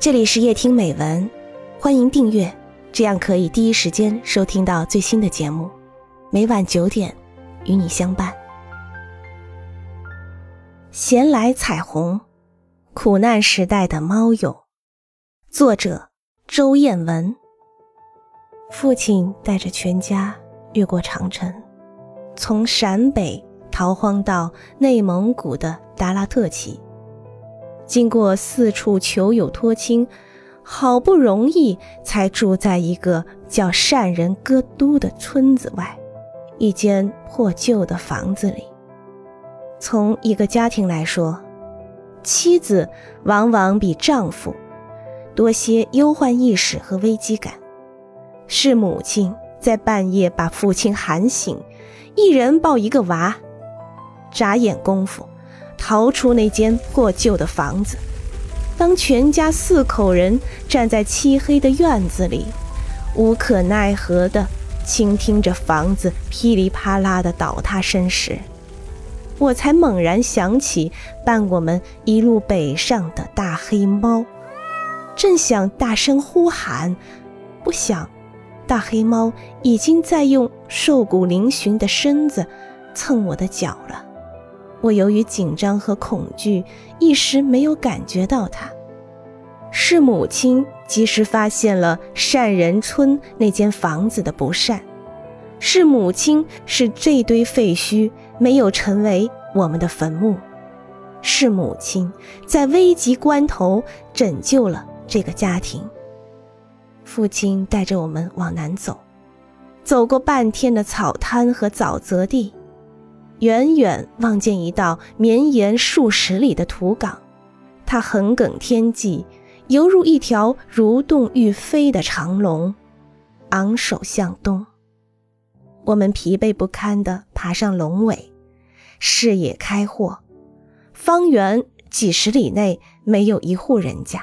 这里是夜听美文，欢迎订阅，这样可以第一时间收听到最新的节目。每晚九点，与你相伴。闲来彩虹，苦难时代的猫友，作者周艳文。父亲带着全家越过长城，从陕北逃荒到内蒙古的达拉特旗。经过四处求友托亲，好不容易才住在一个叫善人歌都的村子外，一间破旧的房子里。从一个家庭来说，妻子往往比丈夫多些忧患意识和危机感，是母亲在半夜把父亲喊醒，一人抱一个娃，眨眼功夫。逃出那间破旧的房子，当全家四口人站在漆黑的院子里，无可奈何地倾听着房子噼里啪啦的倒塌声时，我才猛然想起伴我们一路北上的大黑猫，正想大声呼喊，不想，大黑猫已经在用瘦骨嶙峋的身子蹭我的脚了。我由于紧张和恐惧，一时没有感觉到它。是母亲及时发现了善人村那间房子的不善，是母亲使这堆废墟没有成为我们的坟墓，是母亲在危急关头拯救了这个家庭。父亲带着我们往南走，走过半天的草滩和沼泽地。远远望见一道绵延数十里的土港，它横亘天际，犹如一条蠕动欲飞的长龙，昂首向东。我们疲惫不堪地爬上龙尾，视野开阔，方圆几十里内没有一户人家。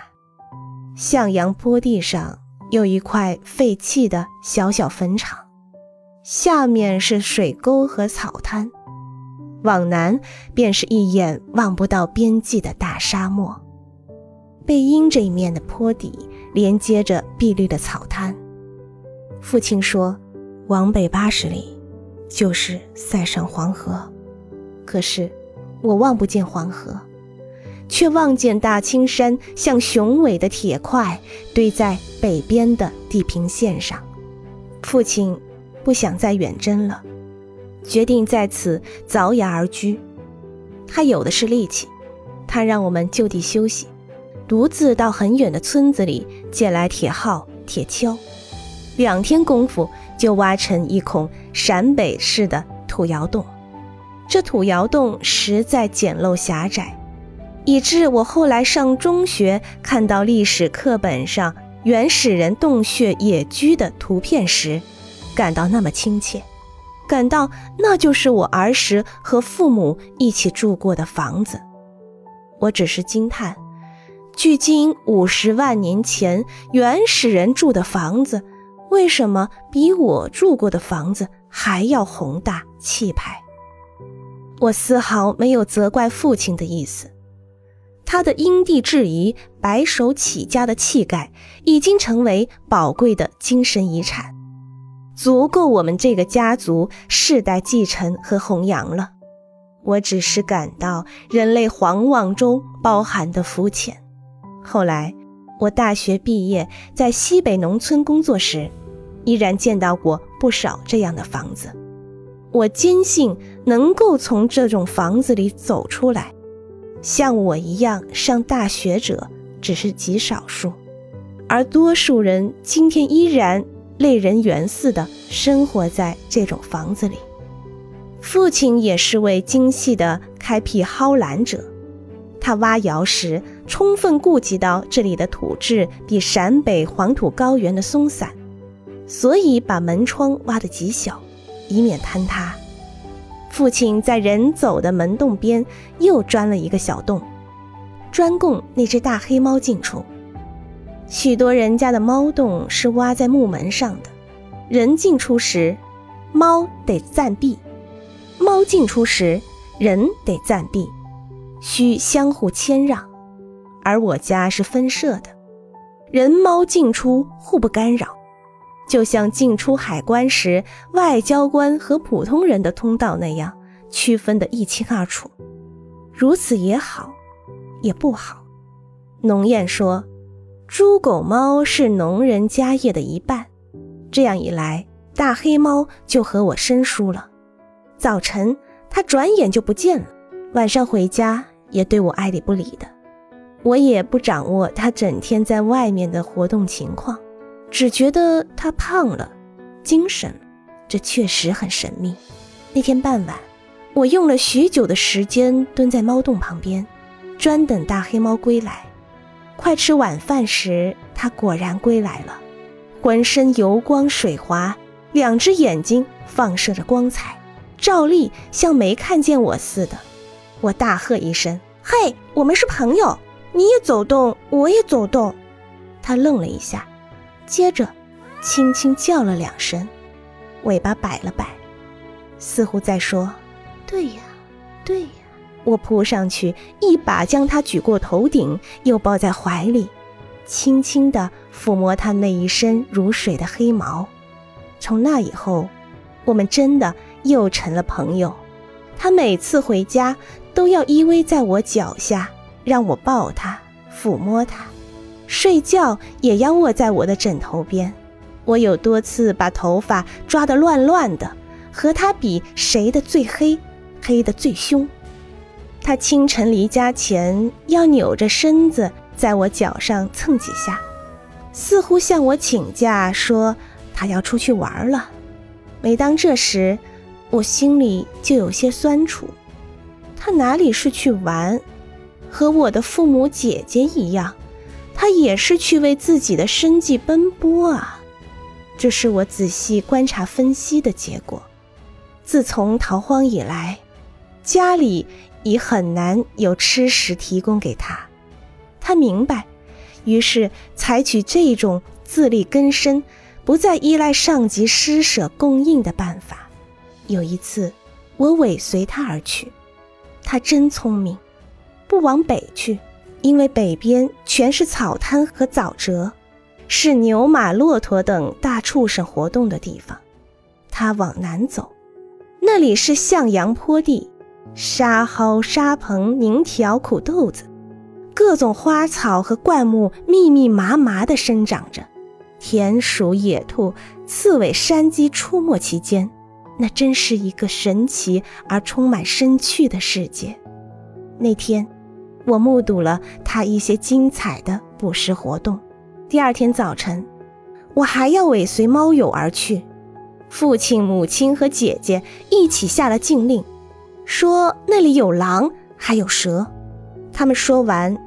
向阳坡地上有一块废弃的小小坟场，下面是水沟和草滩。往南便是一眼望不到边际的大沙漠，背阴这一面的坡底连接着碧绿的草滩。父亲说，往北八十里就是塞上黄河，可是我望不见黄河，却望见大青山像雄伟的铁块堆在北边的地平线上。父亲不想再远征了。决定在此凿崖而居，他有的是力气，他让我们就地休息，独自到很远的村子里借来铁镐、铁锹，两天功夫就挖成一孔陕北式的土窑洞。这土窑洞实在简陋狭窄，以致我后来上中学看到历史课本上原始人洞穴野居的图片时，感到那么亲切。感到那就是我儿时和父母一起住过的房子，我只是惊叹：距今五十万年前原始人住的房子，为什么比我住过的房子还要宏大气派？我丝毫没有责怪父亲的意思，他的因地制宜、白手起家的气概，已经成为宝贵的精神遗产。足够我们这个家族世代继承和弘扬了。我只是感到人类狂妄中包含的肤浅。后来，我大学毕业，在西北农村工作时，依然见到过不少这样的房子。我坚信，能够从这种房子里走出来，像我一样上大学者只是极少数，而多数人今天依然。类人猿似的生活在这种房子里，父亲也是位精细的开辟蒿栏者。他挖窑时，充分顾及到这里的土质比陕北黄土高原的松散，所以把门窗挖得极小，以免坍塌。父亲在人走的门洞边又钻了一个小洞，专供那只大黑猫进出。许多人家的猫洞是挖在木门上的，人进出时，猫得暂避；猫进出时，人得暂避，需相互谦让。而我家是分设的，人猫进出互不干扰，就像进出海关时外交官和普通人的通道那样，区分得一清二楚。如此也好，也不好。农谚说：“猪狗猫是农人家业的一半。”这样一来，大黑猫就和我生疏了。早晨，它转眼就不见了；晚上回家，也对我爱理不理的。我也不掌握它整天在外面的活动情况，只觉得它胖了，精神。这确实很神秘。那天傍晚，我用了许久的时间蹲在猫洞旁边，专等大黑猫归来。快吃晚饭时，他果然归来了，浑身油光水滑，两只眼睛放射着光彩，照例像没看见我似的。我大喝一声：“嘿，我们是朋友，你也走动，我也走动。”他愣了一下，接着轻轻叫了两声，尾巴摆了摆，似乎在说：“对呀，对呀。”我扑上去，一把将他举过头顶，又抱在怀里，轻轻地抚摸他那一身如水的黑毛。从那以后，我们真的又成了朋友。他每次回家都要依偎在我脚下，让我抱他、抚摸他；睡觉也要卧在我的枕头边。我有多次把头发抓得乱乱的，和他比谁的最黑，黑的最凶。他清晨离家前要扭着身子在我脚上蹭几下，似乎向我请假，说他要出去玩了。每当这时，我心里就有些酸楚。他哪里是去玩？和我的父母姐姐一样，他也是去为自己的生计奔波啊！这是我仔细观察分析的结果。自从逃荒以来，家里。已很难有吃食提供给他，他明白，于是采取这种自力更生、不再依赖上级施舍供应的办法。有一次，我尾随他而去，他真聪明，不往北去，因为北边全是草滩和沼泽，是牛马骆驼等大畜生活动的地方。他往南走，那里是向阳坡地。沙蒿、沙蓬、宁条、苦豆子，各种花草和灌木密密麻麻地生长着，田鼠、野兔、刺猬、山鸡出没其间，那真是一个神奇而充满生趣的世界。那天，我目睹了他一些精彩的捕食活动。第二天早晨，我还要尾随猫友而去，父亲、母亲和姐姐一起下了禁令。说那里有狼，还有蛇。他们说完，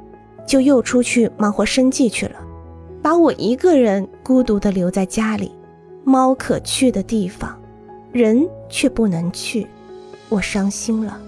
就又出去忙活生计去了，把我一个人孤独地留在家里。猫可去的地方，人却不能去，我伤心了。